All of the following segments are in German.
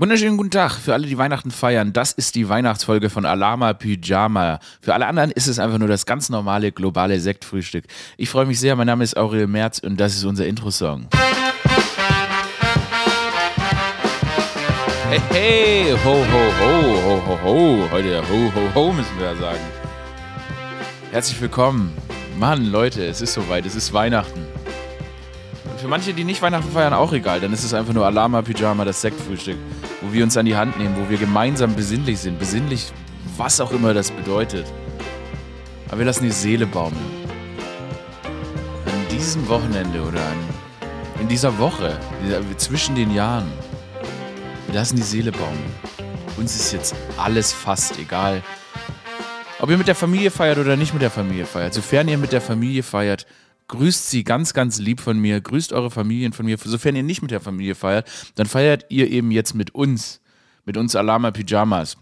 Wunderschönen guten Tag für alle, die Weihnachten feiern. Das ist die Weihnachtsfolge von Alama Pyjama. Für alle anderen ist es einfach nur das ganz normale globale Sektfrühstück. Ich freue mich sehr. Mein Name ist Aurel Merz und das ist unser Intro-Song. Hey, hey, ho, ho, ho, ho, ho, ho. Heute ho, ho, ho müssen wir ja sagen. Herzlich willkommen. Mann, Leute, es ist soweit. Es ist Weihnachten für manche, die nicht Weihnachten feiern, auch egal. Dann ist es einfach nur Alama Pyjama, das Sektfrühstück, wo wir uns an die Hand nehmen, wo wir gemeinsam besinnlich sind. Besinnlich, was auch immer das bedeutet. Aber wir lassen die Seele baumeln. An diesem Wochenende oder an, in dieser Woche, zwischen den Jahren, wir lassen die Seele baumeln. Uns ist jetzt alles fast egal. Ob ihr mit der Familie feiert oder nicht mit der Familie feiert. Sofern ihr mit der Familie feiert, grüßt sie ganz, ganz lieb von mir, grüßt eure Familien von mir. Sofern ihr nicht mit der Familie feiert, dann feiert ihr eben jetzt mit uns, mit uns Alama Pyjamas.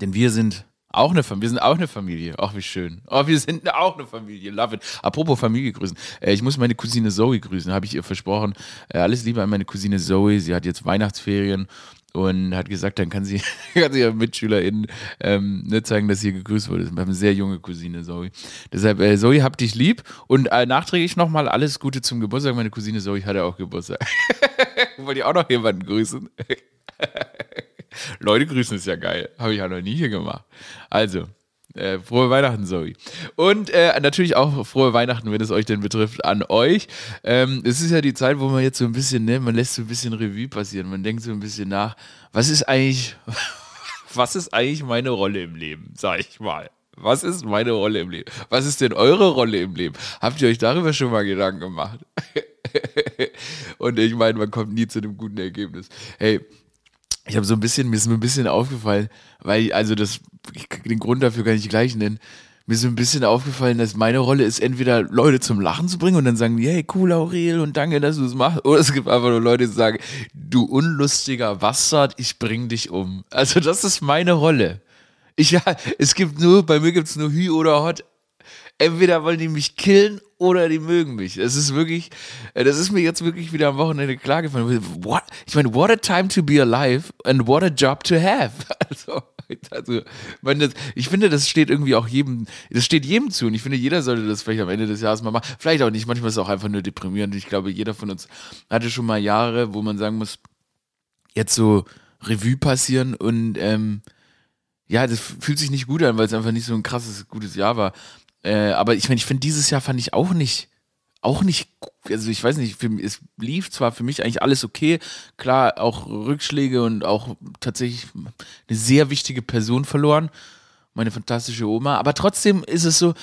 Denn wir sind auch eine Familie, wir sind auch eine Familie. Ach, wie schön. Oh, wir sind auch eine Familie. Love it. Apropos Familie grüßen. Äh, ich muss meine Cousine Zoe grüßen, habe ich ihr versprochen. Äh, alles Liebe an meine Cousine Zoe. Sie hat jetzt Weihnachtsferien und hat gesagt, dann kann sie, kann sie ihren MitschülerInnen ähm, ne, zeigen, dass sie gegrüßt wurde. Wir haben eine sehr junge Cousine, Zoe. Deshalb, äh, Zoe, hab dich lieb und äh, nachträglich nochmal alles Gute zum Geburtstag. Meine Cousine Zoe hatte auch Geburtstag. Wollte ich auch noch jemanden grüßen? Leute grüßen ist ja geil. Habe ich ja noch nie hier gemacht. Also, äh, frohe Weihnachten, Zoe. Und äh, natürlich auch frohe Weihnachten, wenn es euch denn betrifft, an euch. Ähm, es ist ja die Zeit, wo man jetzt so ein bisschen, ne, man lässt so ein bisschen Revue passieren. Man denkt so ein bisschen nach, was ist eigentlich, was ist eigentlich meine Rolle im Leben, sag ich mal. Was ist meine Rolle im Leben? Was ist denn eure Rolle im Leben? Habt ihr euch darüber schon mal Gedanken gemacht? Und ich meine, man kommt nie zu einem guten Ergebnis. Hey, ich habe so ein bisschen, mir ist mir ein bisschen aufgefallen, weil, also das, den Grund dafür kann ich gleich nennen. Mir ist so ein bisschen aufgefallen, dass meine Rolle ist, entweder Leute zum Lachen zu bringen und dann sagen die, hey, cool, Aurel, und danke, dass du es machst. Oder es gibt einfach nur Leute, die sagen, du unlustiger Bastard, ich bring dich um. Also, das ist meine Rolle. Ich, ja, es gibt nur, bei mir gibt es nur Hü oder Hot. Entweder wollen die mich killen oder die mögen mich. Es ist wirklich, äh, das ist mir jetzt wirklich wieder am Wochenende klar gefallen. What? Ich meine, what a time to be alive and what a job to have. Also, also das, ich finde, das steht irgendwie auch jedem, das steht jedem zu und ich finde, jeder sollte das vielleicht am Ende des Jahres mal machen. Vielleicht auch nicht, manchmal ist es auch einfach nur deprimierend. Ich glaube, jeder von uns hatte schon mal Jahre, wo man sagen muss, jetzt so Revue passieren und ähm, ja, das fühlt sich nicht gut an, weil es einfach nicht so ein krasses, gutes Jahr war. Äh, aber ich meine, ich finde, dieses Jahr fand ich auch nicht, auch nicht, also ich weiß nicht, für, es lief zwar für mich eigentlich alles okay, klar, auch Rückschläge und auch tatsächlich eine sehr wichtige Person verloren, meine fantastische Oma, aber trotzdem ist es so,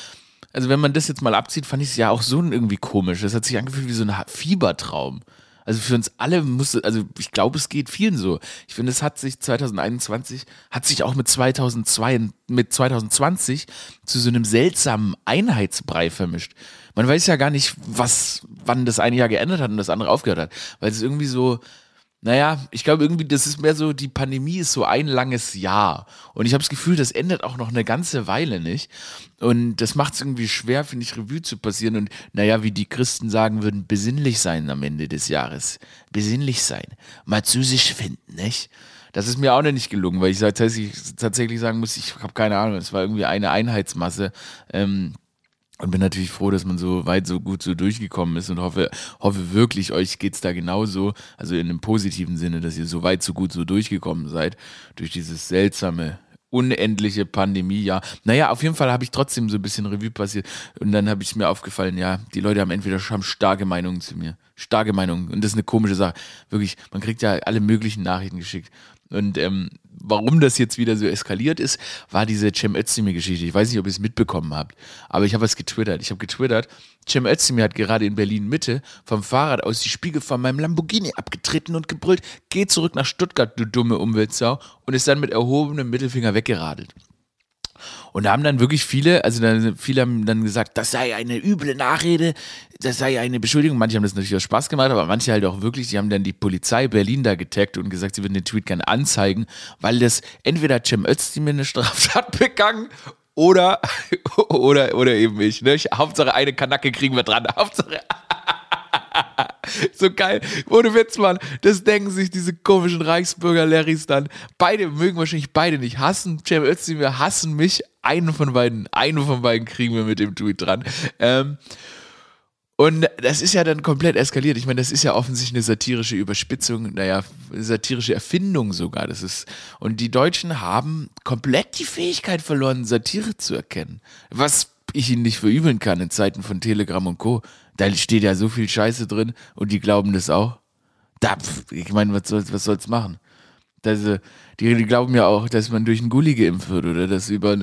also wenn man das jetzt mal abzieht, fand ich es ja auch so irgendwie komisch. Das hat sich angefühlt wie so ein Fiebertraum. Also für uns alle musste, also ich glaube, es geht vielen so. Ich finde, es hat sich 2021, hat sich auch mit 2002, mit 2020 zu so einem seltsamen Einheitsbrei vermischt. Man weiß ja gar nicht, was, wann das eine Jahr geendet hat und das andere aufgehört hat. Weil es irgendwie so, naja, ich glaube irgendwie, das ist mehr so, die Pandemie ist so ein langes Jahr. Und ich habe das Gefühl, das endet auch noch eine ganze Weile nicht. Und das macht es irgendwie schwer, finde ich, Revue zu passieren. Und naja, wie die Christen sagen würden, besinnlich sein am Ende des Jahres. Besinnlich sein. Mal zu sich finden, nicht? Das ist mir auch noch nicht gelungen, weil ich tatsächlich, sagen muss, ich habe keine Ahnung, es war irgendwie eine Einheitsmasse. Ähm, und bin natürlich froh, dass man so weit, so gut so durchgekommen ist und hoffe, hoffe wirklich, euch geht es da genauso, also in einem positiven Sinne, dass ihr so weit, so gut so durchgekommen seid, durch dieses seltsame, unendliche Pandemiejahr. Naja, auf jeden Fall habe ich trotzdem so ein bisschen Revue passiert und dann habe ich mir aufgefallen, ja, die Leute haben entweder haben starke Meinungen zu mir, starke Meinungen und das ist eine komische Sache. Wirklich, man kriegt ja alle möglichen Nachrichten geschickt und ähm, warum das jetzt wieder so eskaliert ist, war diese Cem Özdemir-Geschichte. Ich weiß nicht, ob ihr es mitbekommen habt, aber ich habe es getwittert. Ich habe getwittert, Cem Özdemir hat gerade in Berlin-Mitte vom Fahrrad aus die Spiegel von meinem Lamborghini abgetreten und gebrüllt, geh zurück nach Stuttgart, du dumme Umweltsau, und ist dann mit erhobenem Mittelfinger weggeradelt. Und da haben dann wirklich viele, also dann, viele haben dann gesagt, das sei eine üble Nachrede, das sei eine Beschuldigung. Manche haben das natürlich aus Spaß gemacht, aber manche halt auch wirklich, die haben dann die Polizei Berlin da getaggt und gesagt, sie würden den Tweet gerne anzeigen, weil das entweder Cem Özdemir eine Straftat begangen oder, oder, oder eben ich. Ne? Hauptsache eine Kanacke kriegen wir dran. Hauptsache. so geil. Ohne Witz, Mann. Das denken sich diese komischen Reichsbürger-Larrys dann. Beide mögen wahrscheinlich beide nicht hassen. Cem Özdemir hassen mich. Einen von beiden, einen von beiden kriegen wir mit dem Tweet dran. Ähm, und das ist ja dann komplett eskaliert. Ich meine, das ist ja offensichtlich eine satirische Überspitzung, naja, satirische Erfindung sogar. Das ist, und die Deutschen haben komplett die Fähigkeit verloren, Satire zu erkennen. Was ich ihnen nicht verübeln kann in Zeiten von Telegram und Co. Da steht ja so viel Scheiße drin und die glauben das auch. Da, ich meine, was soll's, was soll's machen? Das, äh, die, die glauben ja auch, dass man durch einen Gully geimpft wird oder dass über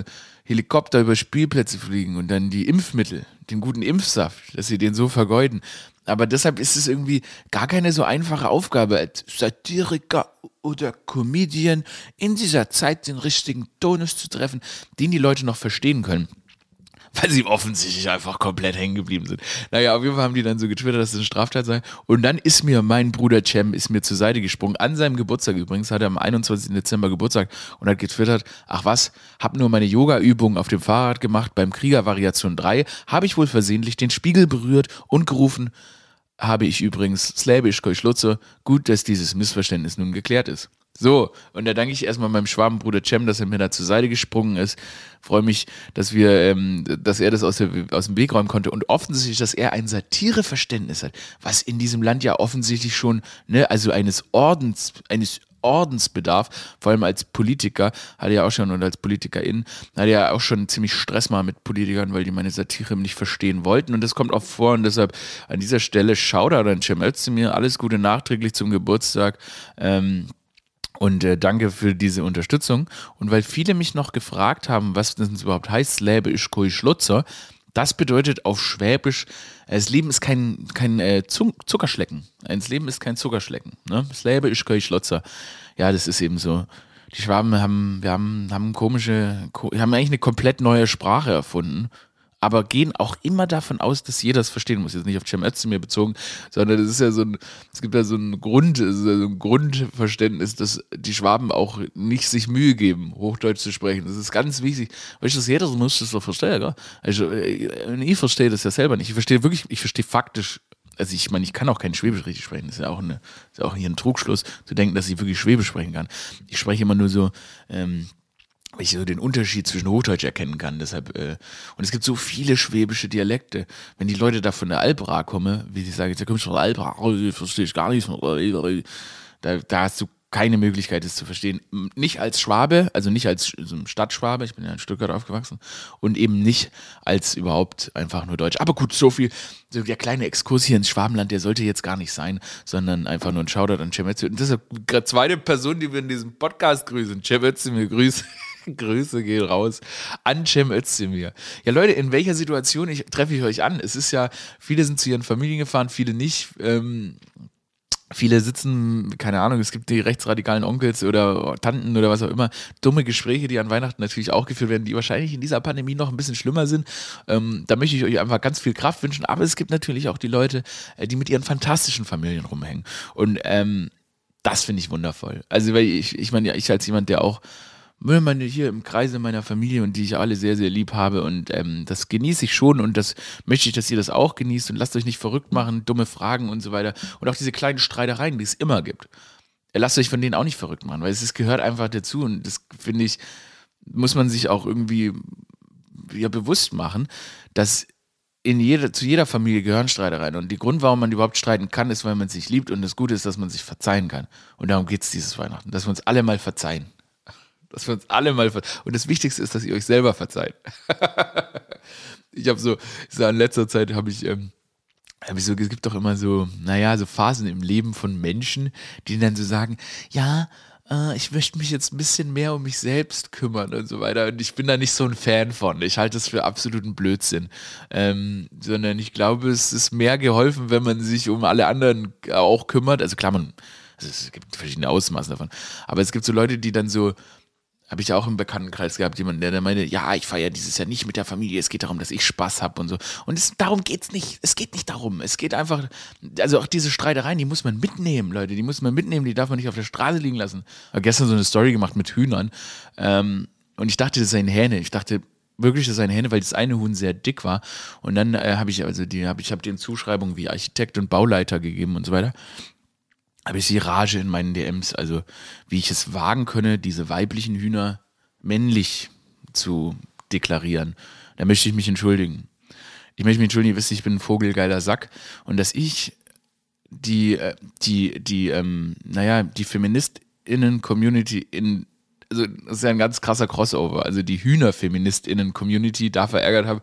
Helikopter über Spielplätze fliegen und dann die Impfmittel, den guten Impfsaft, dass sie den so vergeuden. Aber deshalb ist es irgendwie gar keine so einfache Aufgabe, als Satiriker oder Comedian in dieser Zeit den richtigen Tonus zu treffen, den die Leute noch verstehen können weil sie offensichtlich einfach komplett hängen geblieben sind. Naja, auf jeden Fall haben die dann so getwittert, dass es eine Straftat sei. Und dann ist mir mein Bruder Cem ist mir zur Seite gesprungen. An seinem Geburtstag übrigens, hat er am 21. Dezember Geburtstag und hat getwittert, ach was, hab nur meine Yoga-Übungen auf dem Fahrrad gemacht, beim Krieger Variation 3 habe ich wohl versehentlich den Spiegel berührt und gerufen, habe ich übrigens Slavisch Keuschlutze, gut, dass dieses Missverständnis nun geklärt ist. So, und da danke ich erstmal meinem Schwabenbruder Cem, dass er mir da zur Seite gesprungen ist. Freue mich, dass wir, ähm, dass er das aus, der, aus dem Weg räumen konnte. Und offensichtlich, dass er ein Satireverständnis hat, was in diesem Land ja offensichtlich schon, ne, also eines Ordens, eines Ordensbedarf, vor allem als Politiker, hatte ja auch schon und als Politikerin, hatte ja auch schon ziemlich Stress mal mit Politikern, weil die meine Satire nicht verstehen wollten. Und das kommt auch vor. Und deshalb an dieser Stelle Shoutout an Cem Özdemir, alles Gute nachträglich zum Geburtstag. Ähm, und äh, danke für diese Unterstützung. Und weil viele mich noch gefragt haben, was das überhaupt heißt, Släbe ist Koi Schlutzer, das bedeutet auf Schwäbisch, äh, das Leben ist kein, kein äh, Zuckerschlecken. Das Leben ist kein Zuckerschlecken. Ne? Släbe ist Koi Schlotzer. Ja, das ist eben so. Die Schwaben haben, wir haben, haben komische, haben eigentlich eine komplett neue Sprache erfunden aber gehen auch immer davon aus, dass jeder es verstehen muss. Jetzt nicht auf Cem Özdemir bezogen, sondern es ist ja so ein, es gibt ja so ein Grund, so ein Grundverständnis, dass die Schwaben auch nicht sich Mühe geben, Hochdeutsch zu sprechen. Das ist ganz wichtig. Weißt du, jeder muss das doch verstehen, gell? Also, äh, ich verstehe das ja selber nicht. Ich verstehe wirklich, ich verstehe faktisch also ich meine, ich kann auch kein Schwäbisch richtig sprechen. Das ist ja auch, eine, ist ja auch hier ein Trugschluss, zu denken, dass ich wirklich Schwäbisch sprechen kann. Ich spreche immer nur so, ähm, ich so den Unterschied zwischen Hochdeutsch erkennen kann. Deshalb, äh, und es gibt so viele schwäbische Dialekte. Wenn die Leute da von der Albra kommen, wie sie sagen, da kommst du von der Albra, oh, verstehe ich gar nicht. Da, da hast du keine Möglichkeit, es zu verstehen. Nicht als Schwabe, also nicht als Stadtschwabe, ich bin ja in Stuttgart aufgewachsen, und eben nicht als überhaupt einfach nur Deutsch. Aber gut, so viel, so der kleine Exkurs hier ins Schwabenland, der sollte jetzt gar nicht sein, sondern einfach nur ein Shoutout an Cem Und ist die zweite Person, die wir in diesem Podcast grüßen. Cem mir grüßen. Grüße gehen raus an Cem Özdemir. Ja, Leute, in welcher Situation ich, treffe ich euch an? Es ist ja, viele sind zu ihren Familien gefahren, viele nicht. Ähm, Viele sitzen, keine Ahnung, es gibt die rechtsradikalen Onkels oder Tanten oder was auch immer, dumme Gespräche, die an Weihnachten natürlich auch geführt werden, die wahrscheinlich in dieser Pandemie noch ein bisschen schlimmer sind. Ähm, da möchte ich euch einfach ganz viel Kraft wünschen, aber es gibt natürlich auch die Leute, äh, die mit ihren fantastischen Familien rumhängen. Und ähm, das finde ich wundervoll. Also, weil ich, ich meine, ja, ich als jemand, der auch meine hier im Kreise meiner Familie und die ich alle sehr, sehr lieb habe. Und ähm, das genieße ich schon und das möchte ich, dass ihr das auch genießt und lasst euch nicht verrückt machen, dumme Fragen und so weiter. Und auch diese kleinen Streitereien, die es immer gibt. Lasst euch von denen auch nicht verrückt machen, weil es ist, gehört einfach dazu und das finde ich, muss man sich auch irgendwie ja, bewusst machen, dass in jeder, zu jeder Familie gehören Streitereien. Und der Grund, warum man überhaupt streiten kann, ist, weil man sich liebt. Und das Gute ist, dass man sich verzeihen kann. Und darum geht es dieses Weihnachten, dass wir uns alle mal verzeihen. Dass wir uns alle mal verzeihen. Und das Wichtigste ist, dass ihr euch selber verzeiht. ich habe so, so in letzter Zeit habe ich, ähm, hab ich so, es gibt doch immer so, naja, so Phasen im Leben von Menschen, die dann so sagen, ja, äh, ich möchte mich jetzt ein bisschen mehr um mich selbst kümmern und so weiter. Und ich bin da nicht so ein Fan von. Ich halte das für absoluten Blödsinn. Ähm, sondern ich glaube, es ist mehr geholfen, wenn man sich um alle anderen auch kümmert. Also klar, man, also es gibt verschiedene Ausmaße davon. Aber es gibt so Leute, die dann so, habe ich auch im Bekanntenkreis gehabt, jemanden, der, der meinte, ja, ich feiere dieses Jahr nicht mit der Familie, es geht darum, dass ich Spaß habe und so. Und es, darum geht's nicht. Es geht nicht darum. Es geht einfach, also auch diese Streitereien, die muss man mitnehmen, Leute, die muss man mitnehmen, die darf man nicht auf der Straße liegen lassen. Ich habe gestern so eine Story gemacht mit Hühnern ähm, und ich dachte, das seien Hähne. Ich dachte, wirklich seine Hände, weil das eine Huhn sehr dick war. Und dann äh, habe ich, also die, hab, ich habe den Zuschreibungen wie Architekt und Bauleiter gegeben und so weiter. Habe ich die Rage in meinen DMs, also wie ich es wagen könne, diese weiblichen Hühner männlich zu deklarieren. Da möchte ich mich entschuldigen. Ich möchte mich entschuldigen, ihr wisst, ich bin ein vogelgeiler Sack und dass ich die, äh, die, die, ähm, naja, die FeministInnen-Community in also das ist ja ein ganz krasser Crossover. Also die Hühner-FeministInnen-Community da verärgert habe,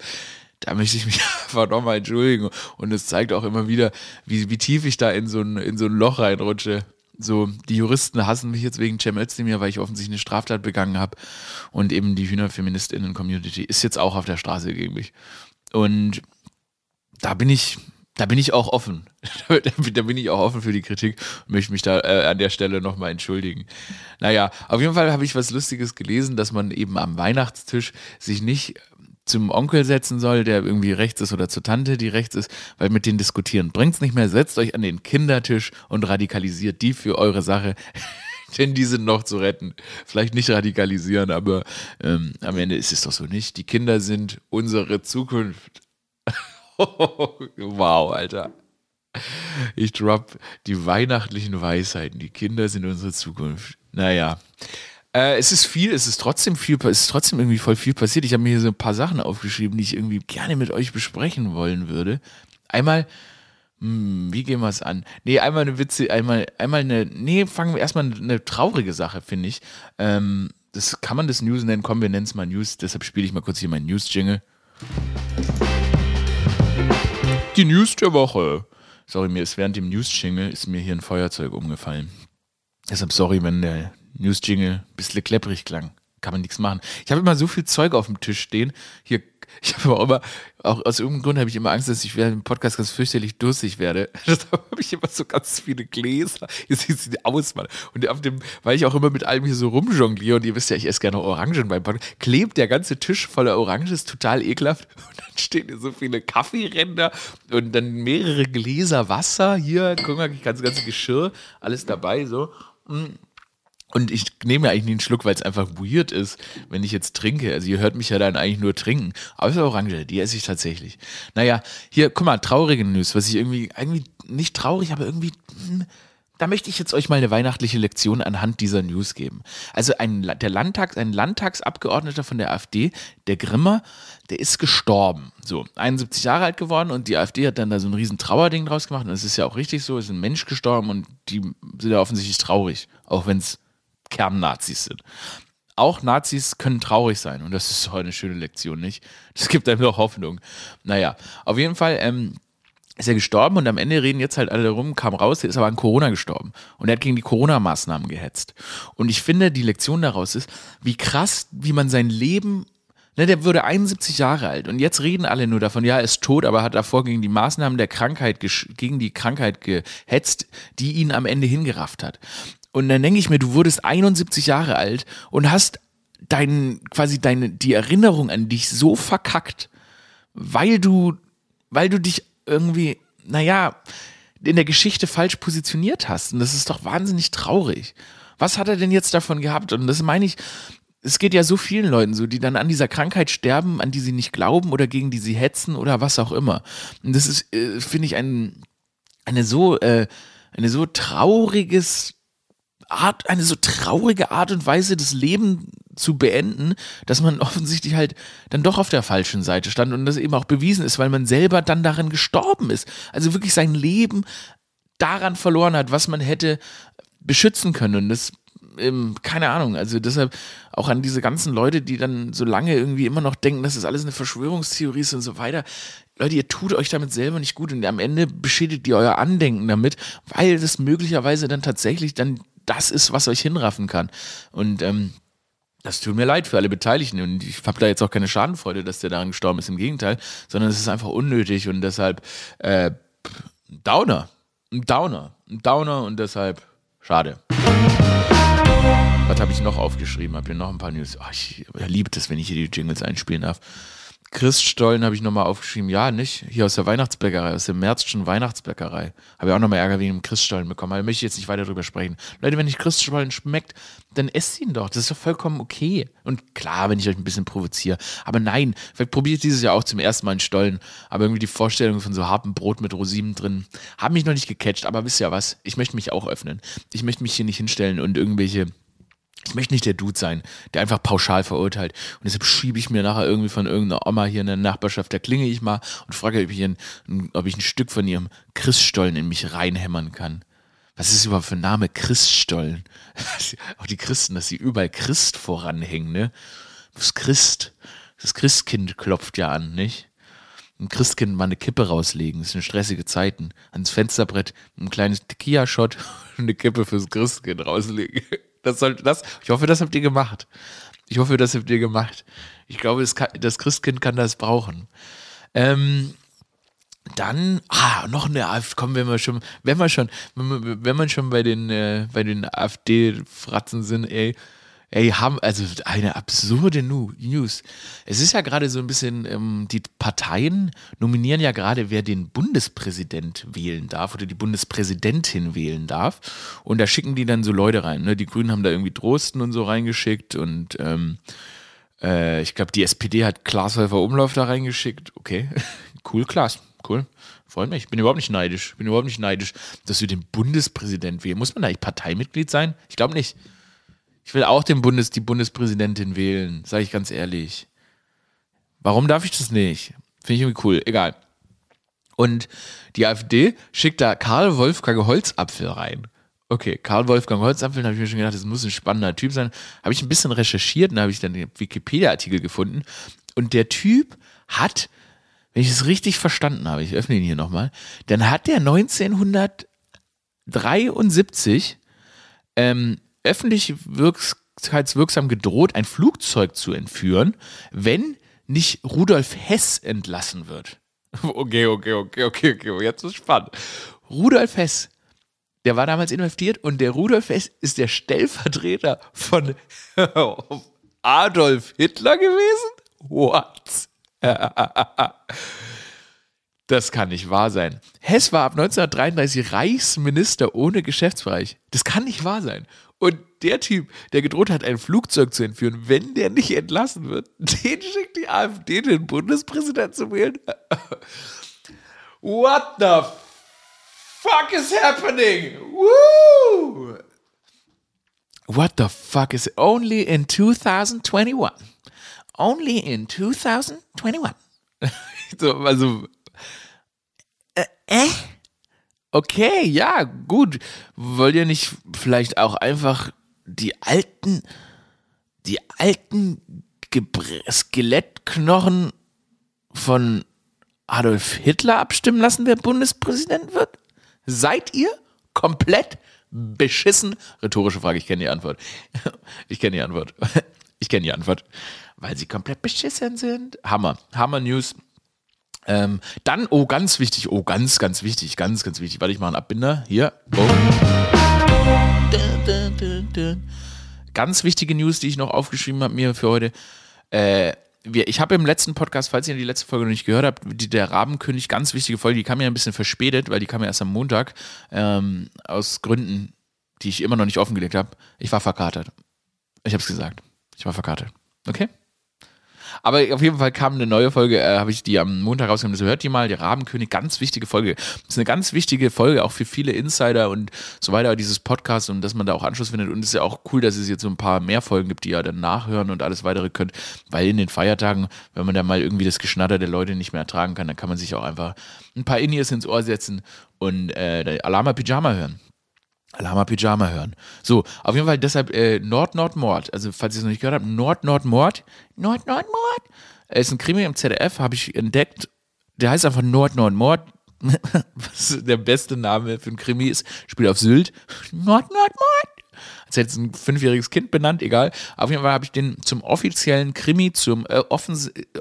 da möchte ich mich einfach nochmal entschuldigen. Und es zeigt auch immer wieder, wie, wie tief ich da in so, ein, in so ein Loch reinrutsche. So, die Juristen hassen mich jetzt wegen Cem Özdemir, weil ich offensichtlich eine Straftat begangen habe. Und eben die Hühner-FeministInnen-Community ist jetzt auch auf der Straße gegen mich. Und da bin ich, da bin ich auch offen. da bin ich auch offen für die Kritik und möchte mich da äh, an der Stelle nochmal entschuldigen. Naja, auf jeden Fall habe ich was Lustiges gelesen, dass man eben am Weihnachtstisch sich nicht zum Onkel setzen soll, der irgendwie rechts ist, oder zur Tante, die rechts ist, weil mit denen diskutieren bringt's nicht mehr. Setzt euch an den Kindertisch und radikalisiert die für eure Sache. Denn die sind noch zu retten. Vielleicht nicht radikalisieren, aber ähm, am Ende ist es doch so nicht. Die Kinder sind unsere Zukunft. wow, Alter. Ich drop die weihnachtlichen Weisheiten. Die Kinder sind unsere Zukunft. Naja. Äh, es ist viel, es ist trotzdem viel, es ist trotzdem irgendwie voll viel passiert. Ich habe mir hier so ein paar Sachen aufgeschrieben, die ich irgendwie gerne mit euch besprechen wollen würde. Einmal, hm, wie gehen wir es an? Nee, einmal eine Witze, einmal, einmal eine, nee, fangen wir erstmal eine traurige Sache, finde ich. Ähm, das kann man das News nennen, komm, wir nennen es mal News, deshalb spiele ich mal kurz hier meinen News-Jingle. Die News der Woche. Sorry, mir ist während dem News-Jingle ist mir hier ein Feuerzeug umgefallen. Deshalb sorry, wenn der News-Jingle ein bisschen klepprig klang. Kann man nichts machen. Ich habe immer so viel Zeug auf dem Tisch stehen. Hier ich habe immer, auch aus irgendeinem Grund habe ich immer Angst, dass ich während dem Podcast ganz fürchterlich durstig werde. Deshalb habe ich immer so ganz viele Gläser. Ihr seht sie aus, Mann. Und auf dem, weil ich auch immer mit allem hier so rumjongliere und ihr wisst ja, ich esse gerne Orangen beim Podcast, klebt der ganze Tisch voller Orangen, ist total ekelhaft. Und dann stehen hier so viele Kaffeeränder und dann mehrere Gläser Wasser. Hier, guck mal, das ganze, ganze Geschirr, alles dabei, so. Mm. Und ich nehme ja eigentlich nie einen Schluck, weil es einfach weird ist, wenn ich jetzt trinke. Also ihr hört mich ja dann eigentlich nur trinken. Außer Orange, die esse ich tatsächlich. Naja, hier, guck mal, traurige News, was ich irgendwie, irgendwie nicht traurig, aber irgendwie, hm, da möchte ich jetzt euch mal eine weihnachtliche Lektion anhand dieser News geben. Also ein, der Landtag, ein Landtagsabgeordneter von der AfD, der Grimmer, der ist gestorben. So, 71 Jahre alt geworden und die AfD hat dann da so ein riesen Trauerding draus gemacht. Und es ist ja auch richtig so, ist ein Mensch gestorben und die sind ja offensichtlich traurig, auch wenn es Kernnazis sind. Auch Nazis können traurig sein und das ist doch eine schöne Lektion, nicht? Das gibt einem doch Hoffnung. Naja, auf jeden Fall ähm, ist er gestorben und am Ende reden jetzt halt alle darum, kam raus, er ist aber an Corona gestorben und er hat gegen die Corona-Maßnahmen gehetzt. Und ich finde, die Lektion daraus ist, wie krass, wie man sein Leben Ne, der wurde 71 Jahre alt und jetzt reden alle nur davon, ja, er ist tot, aber hat davor gegen die Maßnahmen der Krankheit, gegen die Krankheit gehetzt, die ihn am Ende hingerafft hat. Und dann denke ich mir, du wurdest 71 Jahre alt und hast dein, quasi deine, die Erinnerung an dich so verkackt, weil du, weil du dich irgendwie, naja, in der Geschichte falsch positioniert hast. Und das ist doch wahnsinnig traurig. Was hat er denn jetzt davon gehabt? Und das meine ich, es geht ja so vielen Leuten so, die dann an dieser Krankheit sterben, an die sie nicht glauben oder gegen die sie hetzen oder was auch immer. Und das ist, äh, finde ich, ein, eine so, äh, eine so trauriges Art, eine so traurige Art und Weise, das Leben zu beenden, dass man offensichtlich halt dann doch auf der falschen Seite stand und das eben auch bewiesen ist, weil man selber dann daran gestorben ist. Also wirklich sein Leben daran verloren hat, was man hätte beschützen können. Und das, ähm, keine Ahnung, also deshalb auch an diese ganzen Leute, die dann so lange irgendwie immer noch denken, dass das alles eine Verschwörungstheorie ist und so weiter. Leute, ihr tut euch damit selber nicht gut und am Ende beschädigt ihr euer Andenken damit, weil das möglicherweise dann tatsächlich dann das ist, was euch hinraffen kann. Und ähm, das tut mir leid für alle Beteiligten und ich habe da jetzt auch keine Schadenfreude, dass der daran gestorben ist, im Gegenteil, sondern es ist einfach unnötig und deshalb äh, Downer, ein Downer, ein Downer und deshalb schade. Was habe ich noch aufgeschrieben? Habe hier noch ein paar News. Oh, ich liebe das, wenn ich hier die Jingles einspielen darf. Christstollen habe ich nochmal aufgeschrieben. Ja, nicht? Hier aus der Weihnachtsbäckerei, aus der Märzschen Weihnachtsbäckerei. Habe ich auch nochmal Ärger wegen dem Christstollen bekommen. Aber da möchte ich jetzt nicht weiter drüber sprechen. Leute, wenn euch Christstollen schmeckt, dann esst ihn doch. Das ist doch vollkommen okay. Und klar, wenn ich euch ein bisschen provoziere. Aber nein, vielleicht probiere ich dieses Jahr auch zum ersten Mal einen Stollen. Aber irgendwie die Vorstellung von so hartem Brot mit Rosinen drin haben mich noch nicht gecatcht. Aber wisst ihr was? Ich möchte mich auch öffnen. Ich möchte mich hier nicht hinstellen und irgendwelche ich möchte nicht der Dude sein, der einfach pauschal verurteilt. Und deshalb schiebe ich mir nachher irgendwie von irgendeiner Oma hier in der Nachbarschaft, da klinge ich mal und frage, ob ich ein, ob ich ein Stück von ihrem Christstollen in mich reinhämmern kann. Was ist überhaupt für ein Name? Christstollen. Auch die Christen, dass sie überall Christ voranhängen, ne? Das Christ. Das Christkind klopft ja an, nicht? Ein Christkind mal eine Kippe rauslegen. Das sind stressige Zeiten. Ans Fensterbrett ein kleines Tequila-Shot und eine Kippe fürs Christkind rauslegen. Das soll, das, ich hoffe, das habt ihr gemacht. Ich hoffe, das habt ihr gemacht. Ich glaube, das, kann, das Christkind kann das brauchen. Ähm, dann, ah, noch eine AfD, komm, wenn wir schon, wenn wir schon, wenn wir schon bei den, äh, bei den AfD-Fratzen sind, ey, Ey, haben, also eine absurde News. Es ist ja gerade so ein bisschen, ähm, die Parteien nominieren ja gerade, wer den Bundespräsident wählen darf oder die Bundespräsidentin wählen darf. Und da schicken die dann so Leute rein. Ne? Die Grünen haben da irgendwie Drosten und so reingeschickt und ähm, äh, ich glaube, die SPD hat Klaas Häufer Umlauf da reingeschickt. Okay, cool, Klaas, cool. Freut mich. Bin überhaupt nicht neidisch. Bin überhaupt nicht neidisch, dass wir den Bundespräsident wählen. Muss man da eigentlich Parteimitglied sein? Ich glaube nicht. Ich will auch den Bundes, die Bundespräsidentin wählen, sage ich ganz ehrlich. Warum darf ich das nicht? Finde ich irgendwie cool. Egal. Und die AfD schickt da Karl Wolfgang Holzapfel rein. Okay, Karl Wolfgang Holzapfel, da habe ich mir schon gedacht, das muss ein spannender Typ sein. Habe ich ein bisschen recherchiert und habe ich dann den Wikipedia-Artikel gefunden. Und der Typ hat, wenn ich es richtig verstanden habe, ich öffne ihn hier nochmal, dann hat der 1973 ähm, öffentlichkeitswirksam gedroht, ein Flugzeug zu entführen, wenn nicht Rudolf Hess entlassen wird. Okay, okay, okay, okay, okay, jetzt ist spannend. Rudolf Hess, der war damals inhaftiert und der Rudolf Hess ist der Stellvertreter von Adolf Hitler gewesen? What? Das kann nicht wahr sein. Hess war ab 1933 Reichsminister ohne Geschäftsbereich. Das kann nicht wahr sein. Und der Typ, der gedroht hat, ein Flugzeug zu entführen, wenn der nicht entlassen wird, den schickt die AfD den Bundespräsidenten zu wählen. What the fuck is happening? Woo! What the fuck is? Only in 2021. Only in 2021. so, also, äh, äh? Okay, ja, gut. Wollt ihr nicht vielleicht auch einfach die alten, die alten Skelettknochen von Adolf Hitler abstimmen lassen, wer Bundespräsident wird? Seid ihr komplett beschissen? Rhetorische Frage, ich kenne die Antwort. Ich kenne die Antwort. Ich kenne die Antwort. Weil sie komplett beschissen sind. Hammer. Hammer News. Ähm, dann, oh, ganz wichtig, oh, ganz, ganz wichtig, ganz, ganz wichtig. Warte, ich mache einen Abbinder. Hier. Oh. Ganz wichtige News, die ich noch aufgeschrieben habe mir für heute. Äh, wir, ich habe im letzten Podcast, falls ihr die letzte Folge noch nicht gehört habt, die, der Rabenkönig, ganz wichtige Folge, die kam ja ein bisschen verspätet, weil die kam ja erst am Montag, ähm, aus Gründen, die ich immer noch nicht offengelegt habe. Ich war verkatert. Ich habe es gesagt. Ich war verkatert. Okay? Aber auf jeden Fall kam eine neue Folge, äh, habe ich die am Montag rausgenommen. So hört die mal, der Rabenkönig, ganz wichtige Folge. Das ist eine ganz wichtige Folge, auch für viele Insider und so weiter, dieses Podcast und dass man da auch Anschluss findet. Und es ist ja auch cool, dass es jetzt so ein paar mehr Folgen gibt, die ihr dann nachhören und alles weitere könnt. Weil in den Feiertagen, wenn man da mal irgendwie das Geschnatter der Leute nicht mehr ertragen kann, dann kann man sich auch einfach ein paar Indies ins Ohr setzen und äh, Alama Pyjama hören. Lama Pyjama hören. So, auf jeden Fall deshalb äh, Nord, Nord, Mord. Also, falls ihr es noch nicht gehört habt, Nord, Nord, Mord. Nord, Nord, Mord. ist ein Krimi im ZDF, habe ich entdeckt. Der heißt einfach Nord, Nord, Mord. Was der beste Name für ein Krimi ist. Spielt auf Sylt. Nord, Nord, Mord als hätte es ein fünfjähriges Kind benannt, egal. Auf jeden Fall habe ich den zum offiziellen Krimi, zum äh,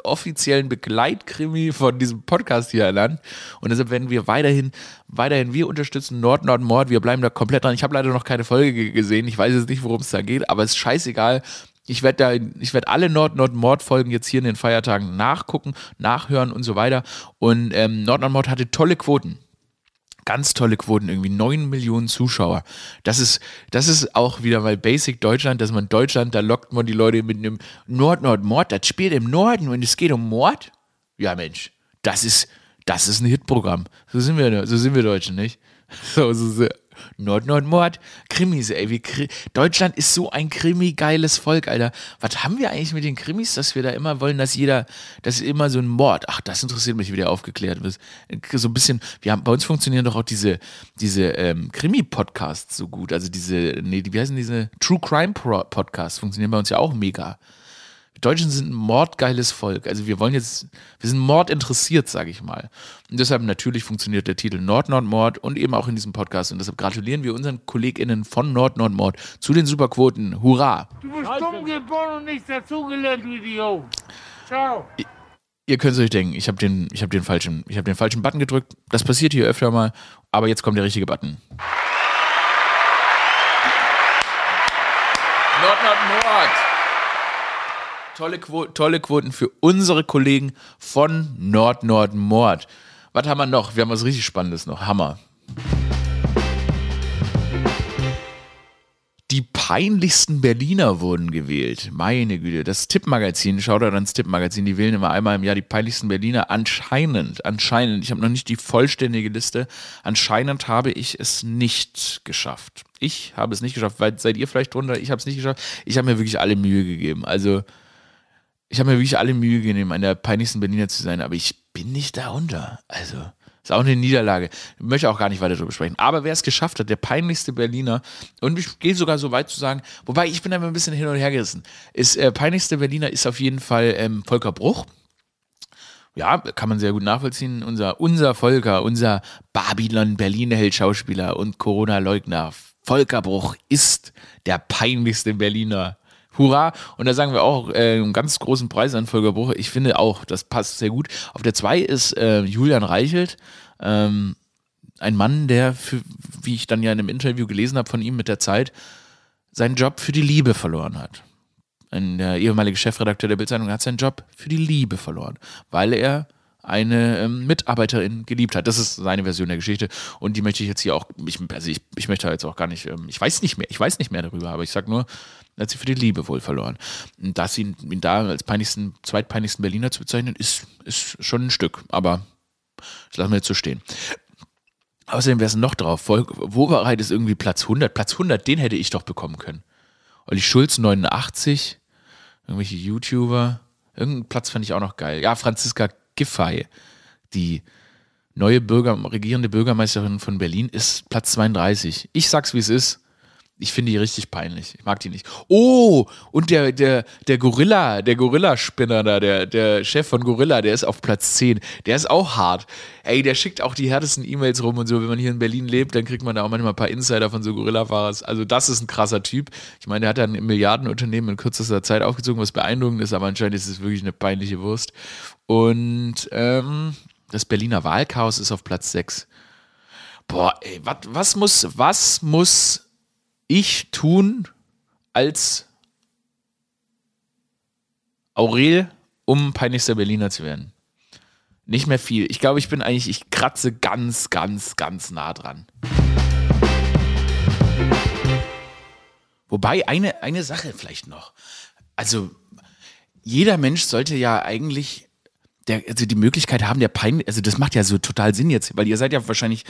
offiziellen Begleitkrimi von diesem Podcast hier ernannt. Und deshalb werden wir weiterhin, weiterhin, wir unterstützen Nord, Nord, Mord. Wir bleiben da komplett dran. Ich habe leider noch keine Folge gesehen. Ich weiß jetzt nicht, worum es da geht, aber es ist scheißegal. Ich werde da, ich werde alle Nord-Nord-Mord-Folgen jetzt hier in den Feiertagen nachgucken, nachhören und so weiter. Und ähm, Nord-Nord-Mord hatte tolle Quoten. Ganz tolle Quoten, irgendwie 9 Millionen Zuschauer. Das ist, das ist auch wieder mal Basic Deutschland, dass man Deutschland, da lockt man die Leute mit einem Nord-Nord-Mord, das spielt im Norden und es geht um Mord. Ja, Mensch, das ist, das ist ein Hitprogramm. So sind wir, so sind wir Deutschen, nicht? So, so, so. Nord, Nord, Mord. Krimis, ey. Wie Kri Deutschland ist so ein krimi-geiles Volk, Alter. Was haben wir eigentlich mit den Krimis, dass wir da immer wollen, dass jeder, dass immer so ein Mord, ach, das interessiert mich, wie der aufgeklärt wird. So ein bisschen, wir haben, bei uns funktionieren doch auch diese, diese ähm, Krimi-Podcasts so gut. Also diese, nee, wie heißen diese True Crime-Podcasts funktionieren bei uns ja auch mega. Deutschen sind ein mordgeiles Volk. Also wir wollen jetzt, wir sind mordinteressiert, sage ich mal. Und deshalb natürlich funktioniert der Titel Nord Nord Mord und eben auch in diesem Podcast. Und deshalb gratulieren wir unseren KollegInnen von Nord Nord Mord zu den Superquoten. Hurra! Du bist dumm geboren und nichts dazugelernt, Idiot. Ciao. Ihr könnt es euch denken, ich habe den, hab den, falschen, hab den falschen Button gedrückt. Das passiert hier öfter mal, aber jetzt kommt der richtige Button. Nord Nord Mord! Tolle, Quo tolle Quoten für unsere Kollegen von Nord Nord Mord. Was haben wir noch? Wir haben was richtig Spannendes noch. Hammer. Die peinlichsten Berliner wurden gewählt. Meine Güte, das Tippmagazin, schaut da ans Tippmagazin, die wählen immer einmal im Jahr die peinlichsten Berliner. Anscheinend, anscheinend, ich habe noch nicht die vollständige Liste, anscheinend habe ich es nicht geschafft. Ich habe es nicht geschafft, weil seid ihr vielleicht drunter, ich habe es nicht geschafft. Ich habe mir wirklich alle Mühe gegeben. Also ich habe mir wirklich alle Mühe gegeben, an der peinlichsten Berliner zu sein, aber ich bin nicht darunter. Also, ist auch eine Niederlage. Ich möchte auch gar nicht weiter darüber sprechen. Aber wer es geschafft hat, der peinlichste Berliner, und ich gehe sogar so weit zu sagen, wobei ich bin da ein bisschen hin und her gerissen, ist, äh, peinlichste Berliner ist auf jeden Fall ähm, Volker Bruch. Ja, kann man sehr gut nachvollziehen. Unser, unser Volker, unser Babylon-Berlin-Held-Schauspieler und Corona-Leugner, Volker Bruch ist der peinlichste Berliner Hurra. Und da sagen wir auch äh, einen ganz großen Preis an Volker Bruch. Ich finde auch, das passt sehr gut. Auf der 2 ist äh, Julian Reichelt. Ähm, ein Mann, der, für, wie ich dann ja in einem Interview gelesen habe von ihm mit der Zeit, seinen Job für die Liebe verloren hat. Ein, der ehemalige Chefredakteur der Bildzeitung hat seinen Job für die Liebe verloren, weil er eine ähm, Mitarbeiterin geliebt hat. Das ist seine Version der Geschichte und die möchte ich jetzt hier auch, ich, also ich, ich möchte jetzt auch gar nicht, ähm, ich weiß nicht mehr, ich weiß nicht mehr darüber, aber ich sage nur, hat sie für die Liebe wohl verloren. Und dass ihn, ihn da als peinlichsten, zweitpeinlichsten Berliner zu bezeichnen, ist, ist schon ein Stück, aber das lassen wir jetzt so stehen. Außerdem wäre es noch drauf, Wobereit ist irgendwie Platz 100, Platz 100, den hätte ich doch bekommen können. Olli Schulz 89, irgendwelche YouTuber, irgendeinen Platz fand ich auch noch geil. Ja, Franziska Giffey, die neue Bürger, regierende Bürgermeisterin von Berlin, ist Platz 32. Ich sag's wie es ist. Ich finde die richtig peinlich. Ich mag die nicht. Oh, und der, der, der Gorilla, der Gorilla-Spinner da, der, der Chef von Gorilla, der ist auf Platz 10. Der ist auch hart. Ey, der schickt auch die härtesten E-Mails rum und so. Wenn man hier in Berlin lebt, dann kriegt man da auch manchmal ein paar Insider von so Gorilla-Fahrers. Also, das ist ein krasser Typ. Ich meine, der hat dann ein Milliardenunternehmen in kürzester Zeit aufgezogen, was beeindruckend ist, aber anscheinend ist es wirklich eine peinliche Wurst. Und ähm, das Berliner Wahlchaos ist auf Platz 6. Boah, ey, wat, was muss, was muss ich tun als Aurel, um peinlichster Berliner zu werden? Nicht mehr viel. Ich glaube, ich bin eigentlich, ich kratze ganz, ganz, ganz nah dran. Wobei, eine, eine Sache vielleicht noch. Also, jeder Mensch sollte ja eigentlich der, also die Möglichkeit haben, der Pein, also das macht ja so total Sinn jetzt, weil ihr seid ja wahrscheinlich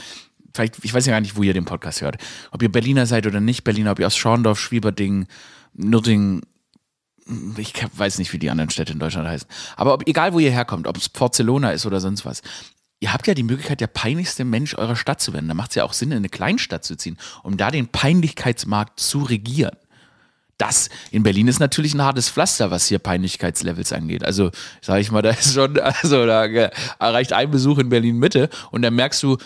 vielleicht, ich weiß ja gar nicht, wo ihr den Podcast hört. Ob ihr Berliner seid oder nicht Berliner, ob ihr aus Schorndorf, Schwieberding, Nürting, ich weiß nicht, wie die anderen Städte in Deutschland heißen. Aber ob, egal, wo ihr herkommt, ob es Barcelona ist oder sonst was, ihr habt ja die Möglichkeit, der peinlichste Mensch eurer Stadt zu werden. Da macht es ja auch Sinn, in eine Kleinstadt zu ziehen, um da den Peinlichkeitsmarkt zu regieren. Das in Berlin ist natürlich ein hartes Pflaster, was hier Peinlichkeitslevels angeht. Also, sage ich mal, da ist schon, also da erreicht ein Besuch in Berlin Mitte und dann merkst du,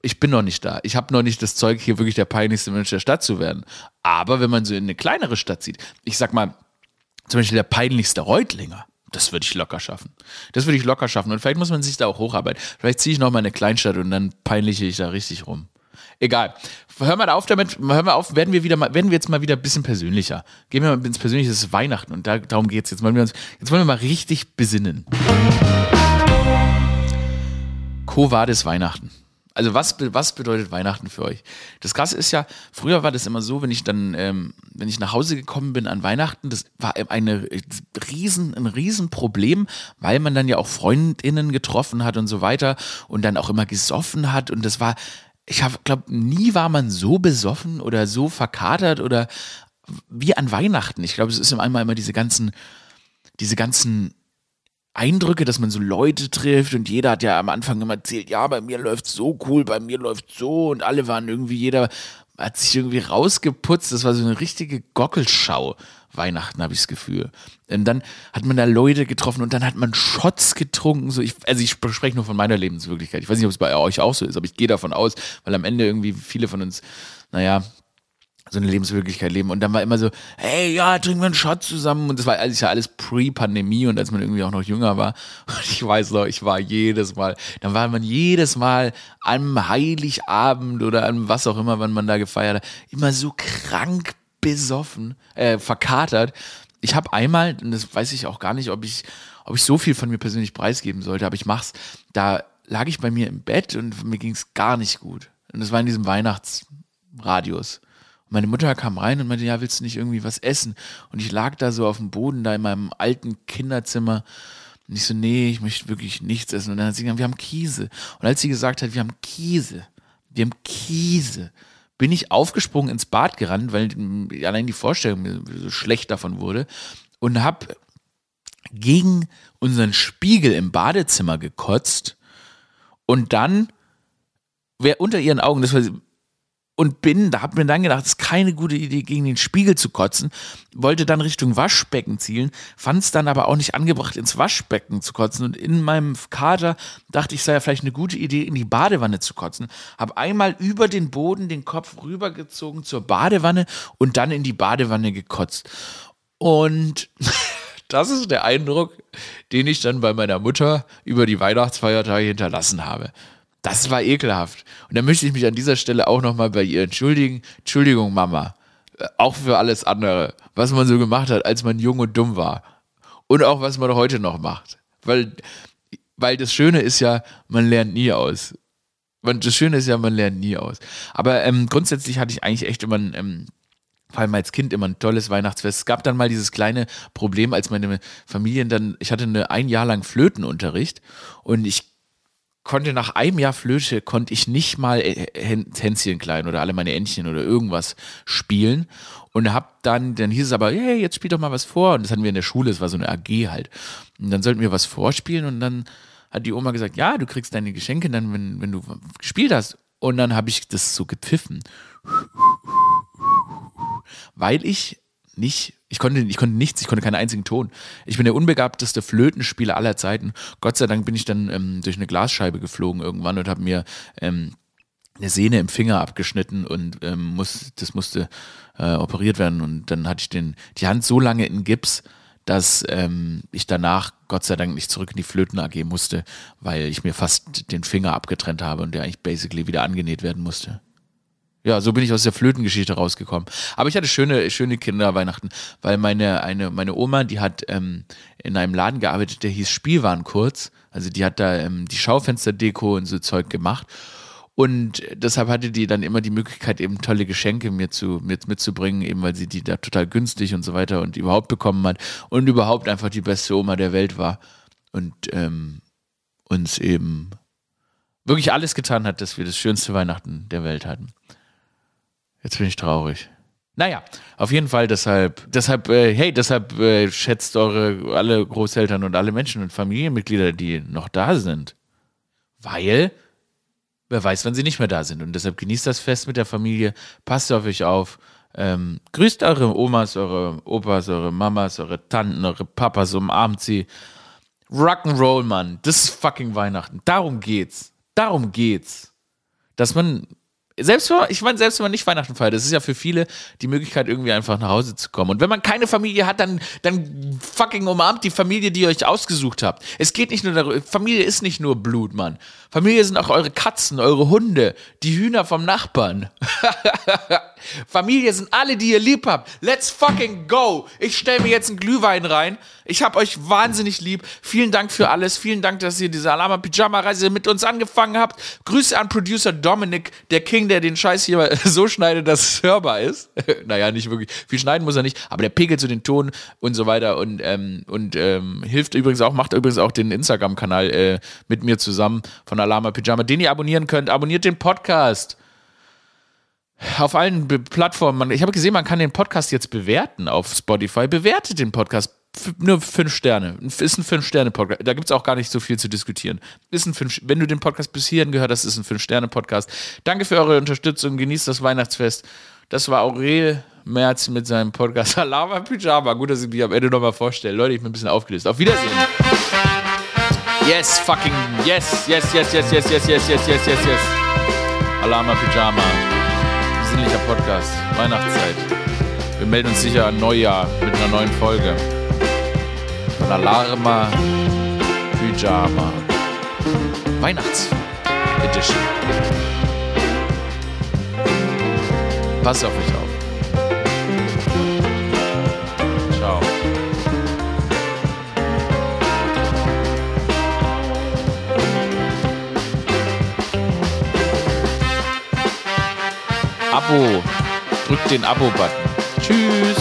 ich bin noch nicht da. Ich habe noch nicht das Zeug, hier wirklich der peinlichste Mensch der Stadt zu werden. Aber wenn man so in eine kleinere Stadt sieht, ich sag mal, zum Beispiel der peinlichste Reutlinger, das würde ich locker schaffen. Das würde ich locker schaffen. Und vielleicht muss man sich da auch hocharbeiten. Vielleicht ziehe ich noch mal in eine Kleinstadt und dann peinliche ich da richtig rum. Egal. Hör mal auf damit, hör mal auf, werden wir wieder mal, werden wir jetzt mal wieder ein bisschen persönlicher. Gehen wir mal ins Persönliche, es ist Weihnachten und da, darum geht es. Jetzt wollen wir uns, jetzt wollen wir mal richtig besinnen. Co war das Weihnachten? Also was, was bedeutet Weihnachten für euch? Das Krasse ist ja, früher war das immer so, wenn ich dann, ähm, wenn ich nach Hause gekommen bin an Weihnachten, das war eine riesen, ein Riesenproblem, weil man dann ja auch Freundinnen getroffen hat und so weiter und dann auch immer gesoffen hat und das war, ich glaube, nie war man so besoffen oder so verkatert oder wie an Weihnachten. Ich glaube, es ist einmal immer diese ganzen, diese ganzen Eindrücke, dass man so Leute trifft und jeder hat ja am Anfang immer erzählt, ja, bei mir läuft so cool, bei mir läuft so und alle waren irgendwie, jeder hat sich irgendwie rausgeputzt. Das war so eine richtige Gockelschau. Weihnachten habe ich das Gefühl. Und dann hat man da Leute getroffen und dann hat man Shots getrunken. So ich, also ich spreche nur von meiner Lebenswirklichkeit. Ich weiß nicht, ob es bei euch auch so ist, aber ich gehe davon aus, weil am Ende irgendwie viele von uns, naja, so eine Lebenswirklichkeit leben. Und dann war immer so, hey, ja, trinken wir einen Shot zusammen. Und das war alles ja alles pre-Pandemie und als man irgendwie auch noch jünger war. Und ich weiß noch, ich war jedes Mal, dann war man jedes Mal am Heiligabend oder an was auch immer, wann man da gefeiert hat, immer so krank besoffen, äh, verkatert. Ich habe einmal, und das weiß ich auch gar nicht, ob ich, ob ich so viel von mir persönlich preisgeben sollte, aber ich mach's, da lag ich bei mir im Bett und mir ging's gar nicht gut. Und das war in diesem Weihnachtsradius meine Mutter kam rein und meinte, ja, willst du nicht irgendwie was essen? Und ich lag da so auf dem Boden, da in meinem alten Kinderzimmer. Und ich so, nee, ich möchte wirklich nichts essen. Und dann hat sie gesagt, wir haben Käse. Und als sie gesagt hat, wir haben Käse, wir haben Käse, bin ich aufgesprungen ins Bad gerannt, weil allein die Vorstellung mir so schlecht davon wurde. Und habe gegen unseren Spiegel im Badezimmer gekotzt. Und dann wer unter ihren Augen, das war und bin, da hab mir dann gedacht, es ist keine gute Idee, gegen den Spiegel zu kotzen, wollte dann Richtung Waschbecken zielen, fand es dann aber auch nicht angebracht, ins Waschbecken zu kotzen. Und in meinem Kater dachte ich, sei ja vielleicht eine gute Idee, in die Badewanne zu kotzen, habe einmal über den Boden den Kopf rübergezogen zur Badewanne und dann in die Badewanne gekotzt. Und das ist der Eindruck, den ich dann bei meiner Mutter über die Weihnachtsfeiertage hinterlassen habe. Das war ekelhaft. Und da möchte ich mich an dieser Stelle auch nochmal bei ihr entschuldigen. Entschuldigung, Mama. Äh, auch für alles andere, was man so gemacht hat, als man jung und dumm war. Und auch was man heute noch macht. Weil, weil das Schöne ist ja, man lernt nie aus. Das Schöne ist ja, man lernt nie aus. Aber ähm, grundsätzlich hatte ich eigentlich echt immer ein, ähm, vor allem als Kind immer ein tolles Weihnachtsfest. Es gab dann mal dieses kleine Problem, als meine Familien dann, ich hatte eine, ein Jahr lang Flötenunterricht und ich konnte nach einem Jahr Flöte, konnte ich nicht mal Hänschen klein oder alle meine Entchen oder irgendwas spielen und hab dann, dann hieß es aber, hey, jetzt spiel doch mal was vor und das hatten wir in der Schule, es war so eine AG halt. Und dann sollten wir was vorspielen und dann hat die Oma gesagt, ja, du kriegst deine Geschenke dann, wenn, wenn du gespielt hast. Und dann habe ich das so gepfiffen, weil ich nicht, ich konnte, ich konnte nichts, ich konnte keinen einzigen Ton. Ich bin der unbegabteste Flötenspieler aller Zeiten. Gott sei Dank bin ich dann ähm, durch eine Glasscheibe geflogen irgendwann und habe mir ähm, eine Sehne im Finger abgeschnitten und ähm, muss, das musste äh, operiert werden. Und dann hatte ich den, die Hand so lange in Gips, dass ähm, ich danach Gott sei Dank nicht zurück in die Flöten AG musste, weil ich mir fast den Finger abgetrennt habe und der eigentlich basically wieder angenäht werden musste. Ja, so bin ich aus der Flötengeschichte rausgekommen. Aber ich hatte schöne, schöne Kinderweihnachten, weil meine, eine, meine Oma, die hat ähm, in einem Laden gearbeitet, der hieß Spielwarenkurz. Also die hat da ähm, die Schaufensterdeko und so Zeug gemacht. Und deshalb hatte die dann immer die Möglichkeit, eben tolle Geschenke mir zu, mit, mitzubringen, eben weil sie die da total günstig und so weiter und überhaupt bekommen hat und überhaupt einfach die beste Oma der Welt war und ähm, uns eben wirklich alles getan hat, dass wir das schönste Weihnachten der Welt hatten. Jetzt bin ich traurig. Naja, auf jeden Fall deshalb, deshalb, äh, hey, deshalb äh, schätzt eure alle Großeltern und alle Menschen und Familienmitglieder, die noch da sind. Weil, wer weiß, wann sie nicht mehr da sind. Und deshalb genießt das Fest mit der Familie, passt auf euch auf, ähm, grüßt eure Omas, eure Opas, eure Mamas, eure Tanten, eure Papas, umarmt sie. Rock'n'Roll, Mann, das ist fucking Weihnachten. Darum geht's. Darum geht's. Dass man Selbst wenn ich meine, selbst wenn man nicht Weihnachten feiert, das ist ja für viele die Möglichkeit, irgendwie einfach nach Hause zu kommen. Und wenn man keine Familie hat, dann, dann fucking umarmt die Familie, die ihr euch ausgesucht habt. Es geht nicht nur darüber, Familie ist nicht nur Blut, Mann. Familie sind auch eure Katzen, eure Hunde, die Hühner vom Nachbarn. Familie sind alle, die ihr lieb habt. Let's fucking go. Ich stelle mir jetzt einen Glühwein rein. Ich hab euch wahnsinnig lieb. Vielen Dank für alles. Vielen Dank, dass ihr diese Alama Pyjama Reise mit uns angefangen habt. Grüße an Producer Dominic, der King, der den Scheiß hier so schneidet, dass es hörbar ist. naja, nicht wirklich. Viel schneiden muss er nicht, aber der pegelt so den Ton und so weiter und, ähm, und ähm, hilft übrigens auch, macht übrigens auch den Instagram-Kanal äh, mit mir zusammen von Alama Pyjama, den ihr abonnieren könnt. Abonniert den Podcast auf allen Be Plattformen. Ich habe gesehen, man kann den Podcast jetzt bewerten auf Spotify. Bewertet den Podcast. F nur fünf Sterne. Ist ein Fünf-Sterne-Podcast. Da gibt es auch gar nicht so viel zu diskutieren. Ist ein fünf Wenn du den Podcast bis hierhin gehört hast, ist ein Fünf-Sterne-Podcast. Danke für eure Unterstützung. Genießt das Weihnachtsfest. Das war Aurel Merz mit seinem Podcast Alama Pyjama. Gut, dass ich mich am Ende nochmal vorstelle. Leute, ich bin ein bisschen aufgelöst. Auf Wiedersehen. Yes, fucking yes, yes, yes, yes, yes, yes, yes, yes, yes, yes, yes. Alama Pyjama Podcast. Weihnachtszeit. Wir melden uns sicher an Neujahr mit einer neuen Folge. Von Alarma Pyjama. Weihnachts-Edition. Pass auf euch Abo. Drückt den Abo-Button. Tschüss.